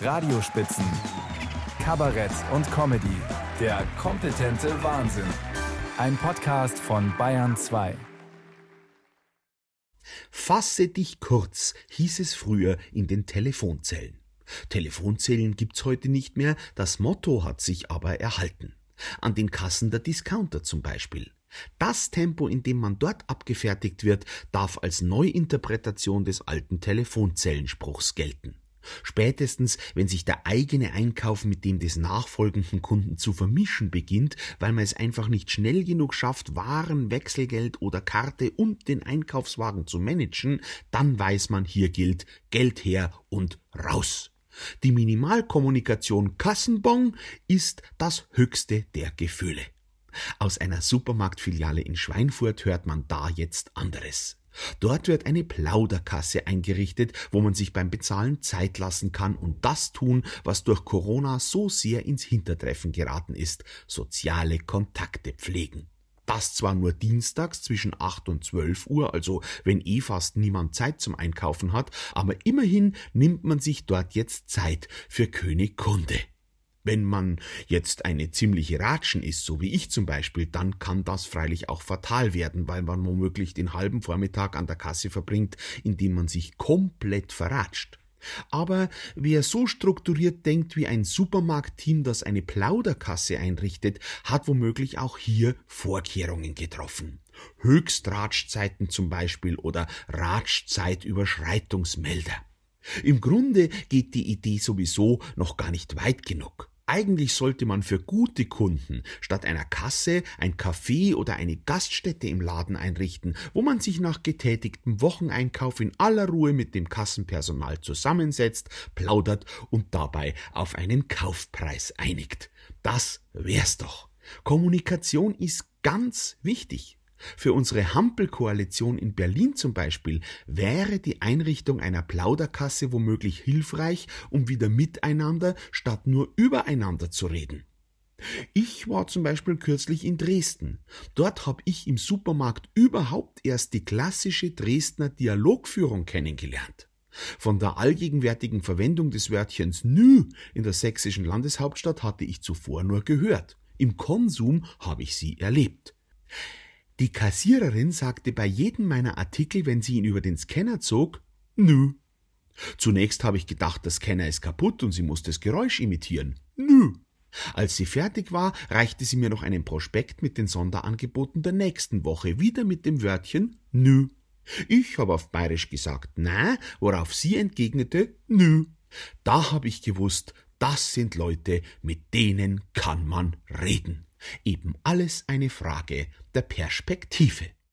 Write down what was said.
Radiospitzen, Kabarett und Comedy. Der kompetente Wahnsinn. Ein Podcast von Bayern 2. Fasse dich kurz, hieß es früher in den Telefonzellen. Telefonzellen gibt's heute nicht mehr, das Motto hat sich aber erhalten. An den Kassen der Discounter zum Beispiel. Das Tempo, in dem man dort abgefertigt wird, darf als Neuinterpretation des alten Telefonzellenspruchs gelten. Spätestens, wenn sich der eigene Einkauf mit dem des nachfolgenden Kunden zu vermischen beginnt, weil man es einfach nicht schnell genug schafft, Waren, Wechselgeld oder Karte und den Einkaufswagen zu managen, dann weiß man, hier gilt Geld her und raus. Die Minimalkommunikation Kassenbon ist das höchste der Gefühle. Aus einer Supermarktfiliale in Schweinfurt hört man da jetzt anderes. Dort wird eine Plauderkasse eingerichtet, wo man sich beim Bezahlen Zeit lassen kann und das tun, was durch Corona so sehr ins Hintertreffen geraten ist, soziale Kontakte pflegen. Das zwar nur dienstags zwischen 8 und 12 Uhr, also wenn eh fast niemand Zeit zum Einkaufen hat, aber immerhin nimmt man sich dort jetzt Zeit für König Kunde. Wenn man jetzt eine ziemliche Ratschen ist, so wie ich zum Beispiel, dann kann das freilich auch fatal werden, weil man womöglich den halben Vormittag an der Kasse verbringt, indem man sich komplett verratscht. Aber wer so strukturiert denkt wie ein Supermarktteam, das eine Plauderkasse einrichtet, hat womöglich auch hier Vorkehrungen getroffen. Höchstratschzeiten zum Beispiel oder Ratschzeitüberschreitungsmelder. Im Grunde geht die Idee sowieso noch gar nicht weit genug. Eigentlich sollte man für gute Kunden statt einer Kasse ein Café oder eine Gaststätte im Laden einrichten, wo man sich nach getätigtem Wocheneinkauf in aller Ruhe mit dem Kassenpersonal zusammensetzt, plaudert und dabei auf einen Kaufpreis einigt. Das wär's doch. Kommunikation ist ganz wichtig. Für unsere Hampelkoalition in Berlin zum Beispiel wäre die Einrichtung einer Plauderkasse womöglich hilfreich, um wieder miteinander statt nur übereinander zu reden. Ich war zum Beispiel kürzlich in Dresden. Dort habe ich im Supermarkt überhaupt erst die klassische Dresdner Dialogführung kennengelernt. Von der allgegenwärtigen Verwendung des Wörtchens nü in der sächsischen Landeshauptstadt hatte ich zuvor nur gehört. Im Konsum habe ich sie erlebt. Die Kassiererin sagte bei jedem meiner Artikel, wenn sie ihn über den Scanner zog, nü. Zunächst habe ich gedacht, der Scanner ist kaputt und sie muss das Geräusch imitieren. Nü. Als sie fertig war, reichte sie mir noch einen Prospekt mit den Sonderangeboten der nächsten Woche, wieder mit dem Wörtchen nü. Ich habe auf bayerisch gesagt na, worauf sie entgegnete nü. Da habe ich gewusst, das sind Leute, mit denen kann man reden. Eben alles eine Frage der Perspektive.